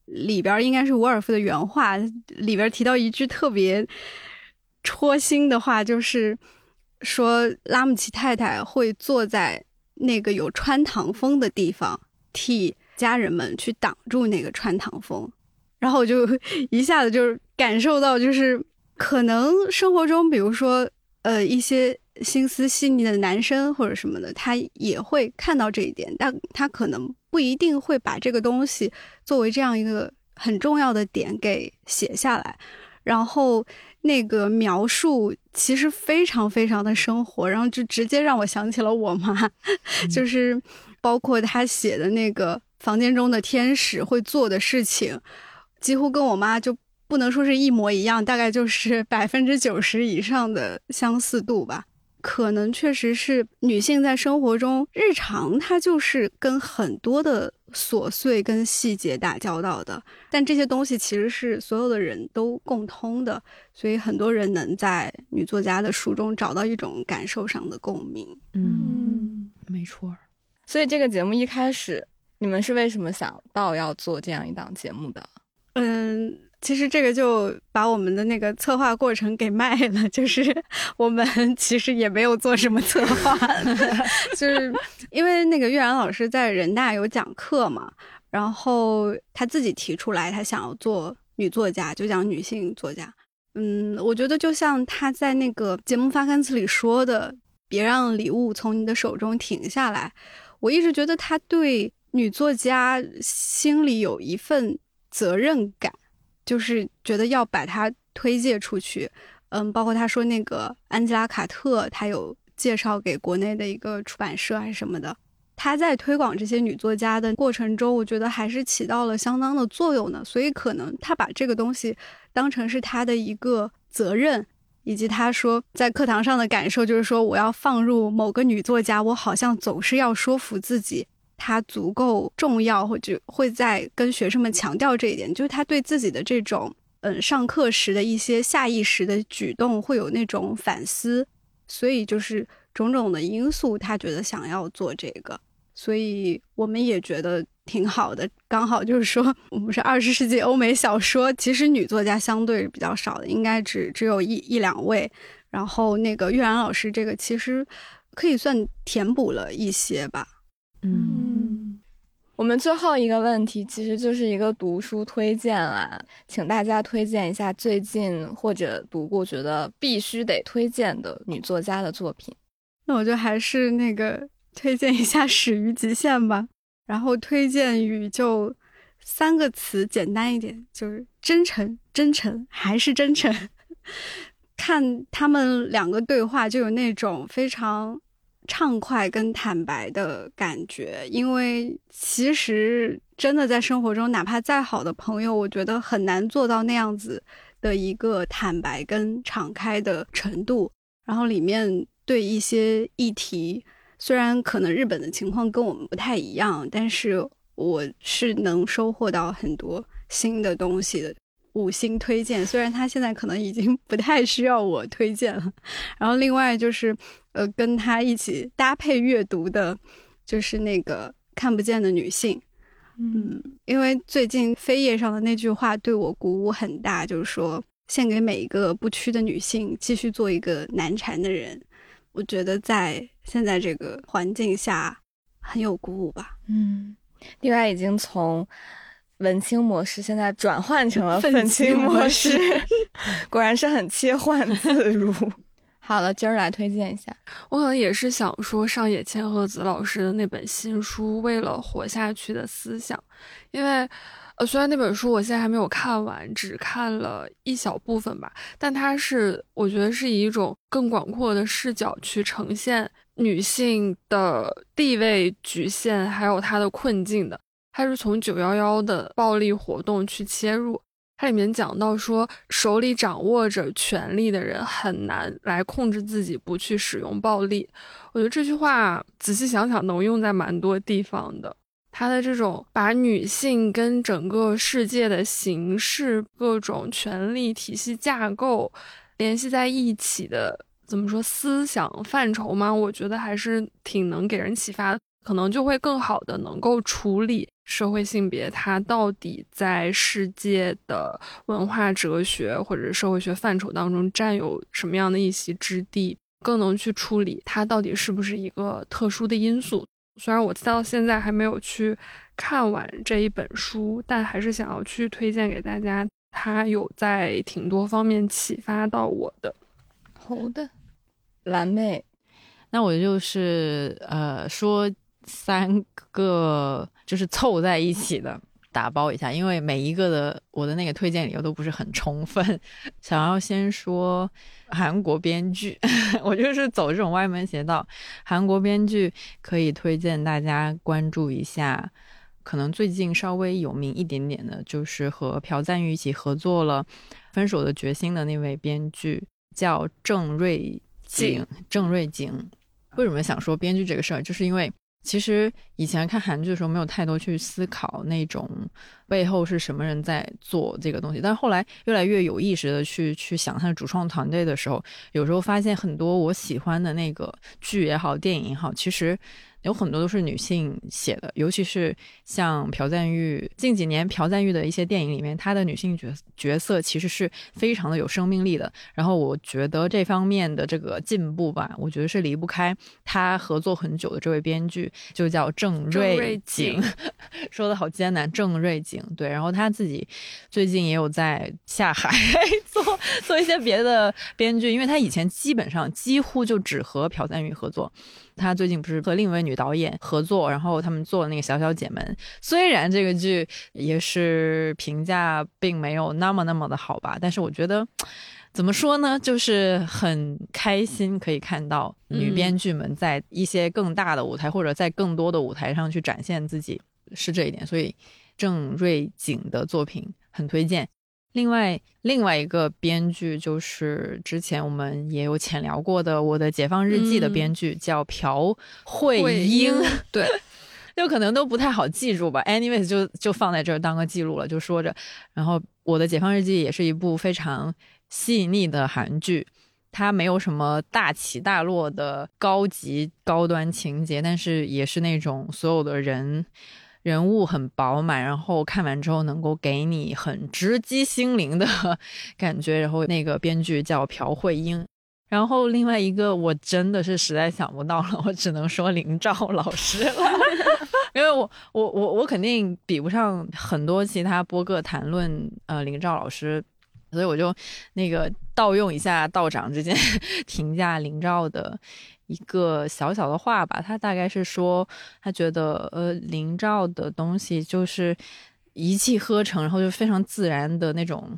Speaker 4: 里边应该是伍尔夫的原话，里边提到一句特别戳心的话，就是说拉姆齐太太会坐在那个有穿堂风的地方，替家人们去挡住那个穿堂风。然后我就 <laughs> 一下子就是感受到，就是可能生活中，比如说呃一些心思细腻的男生或者什么的，他也会看到这一点，但他可能不一定会把这个东西作为这样一个很重要的点给写下来。然后那个描述其实非常非常的生活，然后就直接让我想起了我妈，<laughs> 就是包括他写的那个房间中的天使会做的事情。几乎跟我妈就不能说是一模一样，大概就是百分之九十以上的相似度吧。可能确实是女性在生活中日常，她就是跟很多的琐碎跟细节打交道的。但这些东西其实是所有的人都共通的，所以很多人能在女作家的书中找到一种感受上的共鸣。
Speaker 2: 嗯，没错。
Speaker 1: 所以这个节目一开始，你们是为什么想到要做这样一档节目的？
Speaker 4: 嗯，其实这个就把我们的那个策划过程给卖了，就是 <laughs> 我们其实也没有做什么策划，<laughs> 就是因为那个岳然老师在人大有讲课嘛，然后他自己提出来，他想要做女作家，就讲女性作家。嗯，我觉得就像他在那个节目发刊词里说的，别让礼物从你的手中停下来。我一直觉得他对女作家心里有一份。责任感，就是觉得要把它推介出去。嗯，包括他说那个安吉拉·卡特，他有介绍给国内的一个出版社还是什么的。他在推广这些女作家的过程中，我觉得还是起到了相当的作用的。所以可能他把这个东西当成是他的一个责任，以及他说在课堂上的感受，就是说我要放入某个女作家，我好像总是要说服自己。他足够重要，或者会在跟学生们强调这一点，就是他对自己的这种嗯上课时的一些下意识的举动会有那种反思，所以就是种种的因素，他觉得想要做这个，所以我们也觉得挺好的。刚好就是说，我们是二十世纪欧美小说，其实女作家相对比较少的，应该只只有一一两位。然后那个玉然老师这个其实可以算填补了一些吧。
Speaker 1: 嗯，我们最后一个问题其实就是一个读书推荐啦，请大家推荐一下最近或者读过觉得必须得推荐的女作家的作品。
Speaker 4: 那我就还是那个推荐一下《始于极限》吧，然后推荐语就三个词，简单一点，就是真诚，真诚，还是真诚。<laughs> 看他们两个对话，就有那种非常。畅快跟坦白的感觉，因为其实真的在生活中，哪怕再好的朋友，我觉得很难做到那样子的一个坦白跟敞开的程度。然后里面对一些议题，虽然可能日本的情况跟我们不太一样，但是我是能收获到很多新的东西的。五星推荐，虽然他现在可能已经不太需要我推荐了。然后另外就是，呃，跟他一起搭配阅读的，就是那个看不见的女性。嗯，因为最近扉页上的那句话对我鼓舞很大，就是说献给每一个不屈的女性，继续做一个难缠的人。我觉得在现在这个环境下很有鼓舞吧。
Speaker 1: 嗯，另外已经从。文青模式现在转换成了 <laughs>
Speaker 4: 愤青模式，<laughs>
Speaker 1: 果然是很切换自如。<laughs> 好了，今儿来推荐一下，
Speaker 3: 我可能也是想说上野千鹤子老师的那本新书《为了活下去的思想》，因为呃，虽然那本书我现在还没有看完，只看了一小部分吧，但它是我觉得是以一种更广阔的视角去呈现女性的地位局限，还有她的困境的。他是从九幺幺的暴力活动去切入，它里面讲到说，手里掌握着权力的人很难来控制自己不去使用暴力。我觉得这句话仔细想想能用在蛮多地方的。他的这种把女性跟整个世界的形式、各种权力体系架构联系在一起的，怎么说思想范畴吗？我觉得还是挺能给人启发的。可能就会更好的能够处理社会性别它到底在世界的文化哲学或者社会学范畴当中占有什么样的一席之地，更能去处理它到底是不是一个特殊的因素。虽然我到现在还没有去看完这一本书，但还是想要去推荐给大家。它有在挺多方面启发到我的。
Speaker 1: 好的，蓝妹，
Speaker 2: 那我就是呃说三个就是凑在一起的打包一下，因为每一个的我的那个推荐理由都不是很充分。想要先说韩国编剧，<laughs> 我就是走这种歪门邪道。韩国编剧可以推荐大家关注一下。可能最近稍微有名一点点的，就是和朴赞玉一起合作了《分手的决心》的那位编剧，叫郑瑞景。郑瑞景为什么想说编剧这个事儿？就是因为其实以前看韩剧的时候，没有太多去思考那种背后是什么人在做这个东西，但后来越来越有意识的去去想他的主创团队的时候，有时候发现很多我喜欢的那个剧也好，电影也好，其实。有很多都是女性写的，尤其是像朴赞玉近几年朴赞玉的一些电影里面，她的女性角角色其实是非常的有生命力的。然后我觉得这方面的这个进步吧，我觉得是离不开她合作很久的这位编剧，就叫郑瑞景，<laughs> 说的好艰难，郑瑞景对。然后她自己最近也有在下海 <laughs> 做做一些别的编剧，因为她以前基本上几乎就只和朴赞玉合作。他最近不是和另一位女导演合作，然后他们做了那个《小小姐们》，虽然这个剧也是评价并没有那么那么的好吧，但是我觉得怎么说呢，就是很开心可以看到女编剧们在一些更大的舞台或者在更多的舞台上去展现自己，是这一点。所以郑瑞景的作品很推荐。另外，另外一个编剧就是之前我们也有浅聊过的《我的解放日记》的编剧，叫朴慧英。<laughs>
Speaker 3: 对，
Speaker 2: 就可能都不太好记住吧。Anyways，就就放在这儿当个记录了，就说着。然后，《我的解放日记》也是一部非常细腻的韩剧，它没有什么大起大落的高级高端情节，但是也是那种所有的人。人物很饱满，然后看完之后能够给你很直击心灵的 <laughs> 感觉。然后那个编剧叫朴慧英，然后另外一个我真的是实在想不到了，我只能说林兆老师了，<laughs> 因为我我我我肯定比不上很多其他播客谈论呃林兆老师，所以我就那个盗用一下道长之间 <laughs> 评价林兆的。一个小小的话吧，他大概是说，他觉得呃，林兆的东西就是一气呵成，然后就非常自然的那种。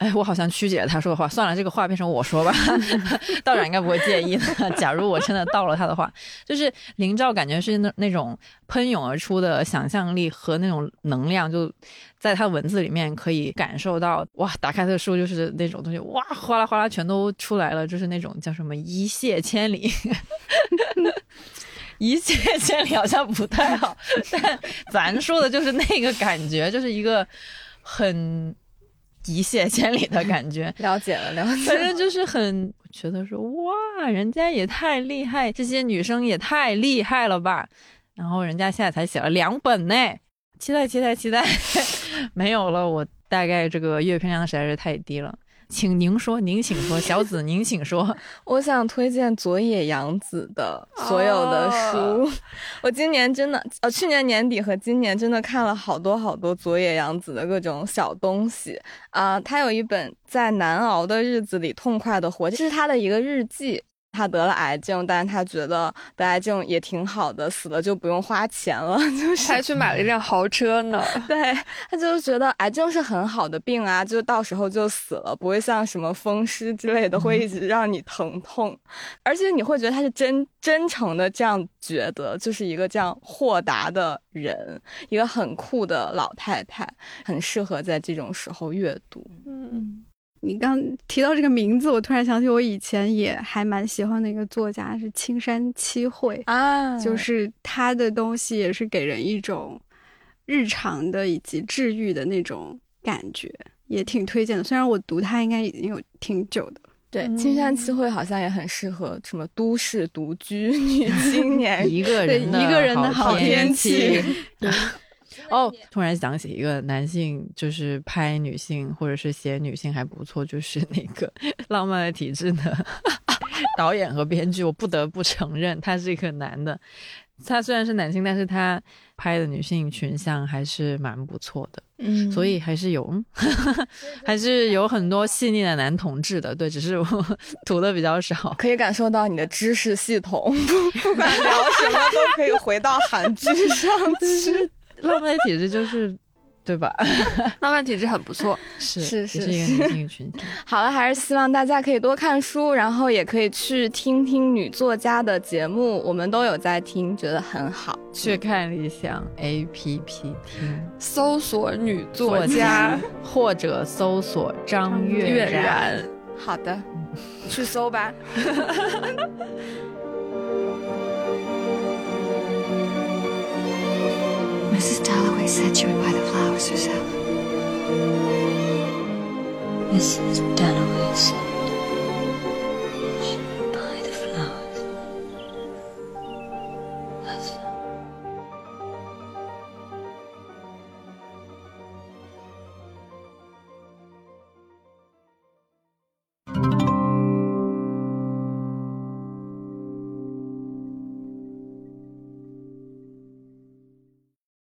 Speaker 2: 哎，我好像曲解了他说的话，算了，这个话变成我说吧，<laughs> 道长应该不会介意的。假如我真的盗了他的话，就是林兆感觉是那那种喷涌而出的想象力和那种能量，就在他文字里面可以感受到。哇，打开他的书就是那种东西，哇，哗啦哗啦全都出来了，就是那种叫什么一泻千里，<laughs> 一泻千里好像不太好，但咱说的就是那个感觉，就是一个很。一泻千里的感觉，<laughs>
Speaker 1: 了解了，了解。
Speaker 2: 反正就是很觉得说，哇，人家也太厉害，这些女生也太厉害了吧。然后人家现在才写了两本呢，期待期待期待。<laughs> 没有了，我大概这个阅片量实在是太低了。请您说，您请说，小紫您请说。<laughs>
Speaker 1: 我想推荐佐野洋子的所有的书。<laughs> 我今年真的，呃，去年年底和今年真的看了好多好多佐野洋子的各种小东西啊。他有一本在难熬的日子里痛快的活，这是他的一个日记。他得了癌症，但是他觉得得癌症也挺好的，死了就不用花钱了，<laughs> 就是
Speaker 3: 还去买了一辆豪车呢。<laughs>
Speaker 1: 对他就是觉得癌症是很好的病啊，就到时候就死了，不会像什么风湿之类的会一直让你疼痛，而且你会觉得他是真真诚的这样觉得，就是一个这样豁达的人，一个很酷的老太太，很适合在这种时候阅读。
Speaker 4: 嗯。你刚提到这个名字，我突然想起我以前也还蛮喜欢的一个作家是青山七惠
Speaker 1: 啊，
Speaker 4: 就是他的东西也是给人一种日常的以及治愈的那种感觉，也挺推荐的。虽然我读他应该已经有挺久的，
Speaker 1: 对，青山七惠好像也很适合什么都市独居女青年，
Speaker 2: 一个
Speaker 4: 对
Speaker 2: 人的
Speaker 4: 一个人的好
Speaker 2: 天
Speaker 1: 天气。<laughs>
Speaker 2: 哦，突然想起一个男性，就是拍女性或者是写女性还不错，就是那个 <laughs>《浪漫的体质》的 <laughs> 导演和编剧，我不得不承认他是一个男的。他虽然是男性，但是他拍的女性群像还是蛮不错的，
Speaker 1: 嗯，
Speaker 2: 所以还是有，<laughs> 还是有很多细腻的男同志的。对，只是我涂的比较少。
Speaker 1: 可以感受到你的知识系统，不管聊什么都可以回到韩剧上去。
Speaker 2: 浪漫的体质就是，对吧？<laughs>
Speaker 3: 浪漫体质很不错。<laughs>
Speaker 2: 是
Speaker 1: 是是
Speaker 2: 是一个 <laughs> 女性群体。
Speaker 1: 好了，还是希望大家可以多看书，然后也可以去听听女作家的节目，我们都有在听，觉得很好。
Speaker 2: 去看理想 A P P 听
Speaker 3: 搜索女作
Speaker 2: 作
Speaker 3: 家
Speaker 2: 家，或者搜索张悦
Speaker 3: 悦
Speaker 2: 然。
Speaker 3: 然。
Speaker 1: 好的，去搜吧。
Speaker 5: Mrs. Dalloway said she would buy the flowers herself.
Speaker 6: Mrs. Dalloway said